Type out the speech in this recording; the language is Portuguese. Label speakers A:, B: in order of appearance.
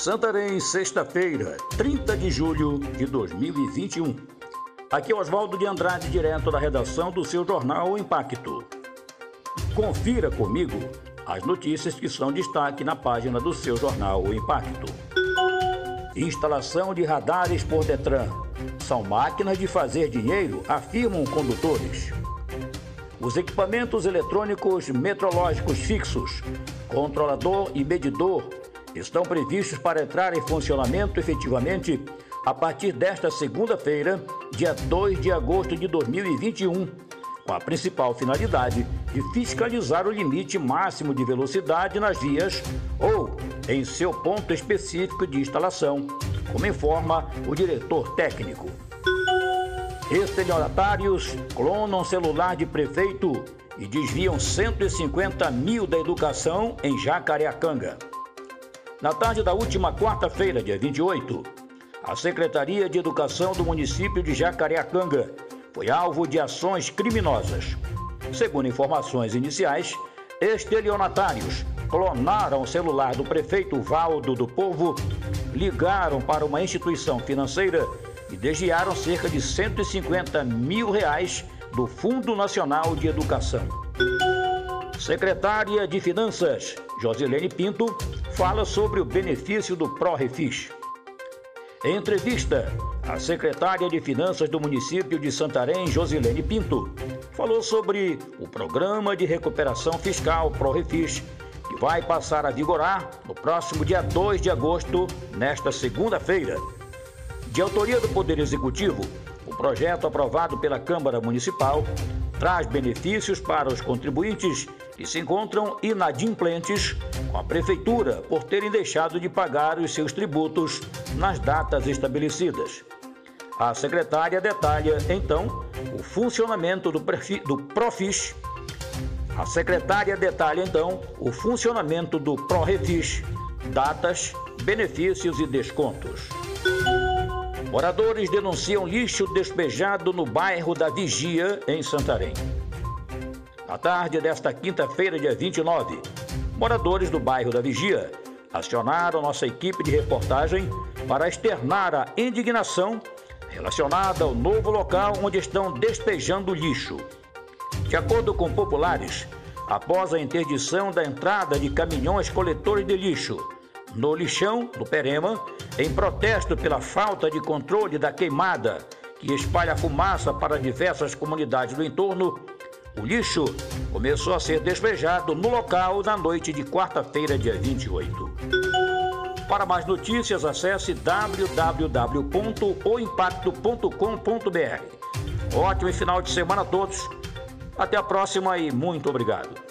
A: Santarém, sexta-feira, 30 de julho de 2021. Aqui é Oswaldo de Andrade, direto da redação do seu jornal Impacto. Confira comigo as notícias que são destaque na página do seu jornal O Impacto. Instalação de radares por Detran. São máquinas de fazer dinheiro, afirmam condutores. Os equipamentos eletrônicos metrológicos fixos, controlador e medidor estão previstos para entrar em funcionamento efetivamente a partir desta segunda-feira, dia 2 de agosto de 2021, com a principal finalidade de fiscalizar o limite máximo de velocidade nas vias ou em seu ponto específico de instalação, como informa o diretor técnico. Estelionatários clonam celular de prefeito e desviam 150 mil da educação em Jacareacanga. Na tarde da última quarta-feira, dia 28, a Secretaria de Educação do município de Jacareacanga foi alvo de ações criminosas. Segundo informações iniciais, estelionatários clonaram o celular do prefeito Valdo do Povo, ligaram para uma instituição financeira e desviaram cerca de 150 mil reais do Fundo Nacional de Educação. Secretária de Finanças, Josilene Pinto, fala sobre o benefício do ProRefis. Em entrevista, a secretária de Finanças do município de Santarém, Josilene Pinto, falou sobre o programa de recuperação fiscal ProRefis, que vai passar a vigorar no próximo dia 2 de agosto, nesta segunda-feira. De autoria do Poder Executivo, o projeto aprovado pela Câmara Municipal traz benefícios para os contribuintes que se encontram inadimplentes com a Prefeitura por terem deixado de pagar os seus tributos nas datas estabelecidas. A secretária detalha, então, o funcionamento do, do Profis. A secretária detalha, então, o funcionamento do ProRefis, datas, benefícios e descontos. Moradores denunciam lixo despejado no bairro da Vigia, em Santarém. Na tarde desta quinta-feira, dia 29, moradores do bairro da Vigia acionaram nossa equipe de reportagem para externar a indignação relacionada ao novo local onde estão despejando lixo. De acordo com populares, após a interdição da entrada de caminhões coletores de lixo no lixão do Perema, em protesto pela falta de controle da queimada que espalha fumaça para diversas comunidades do entorno, o lixo começou a ser despejado no local na noite de quarta-feira, dia 28. Para mais notícias, acesse www.oimpacto.com.br. Ótimo final de semana a todos. Até a próxima e muito obrigado.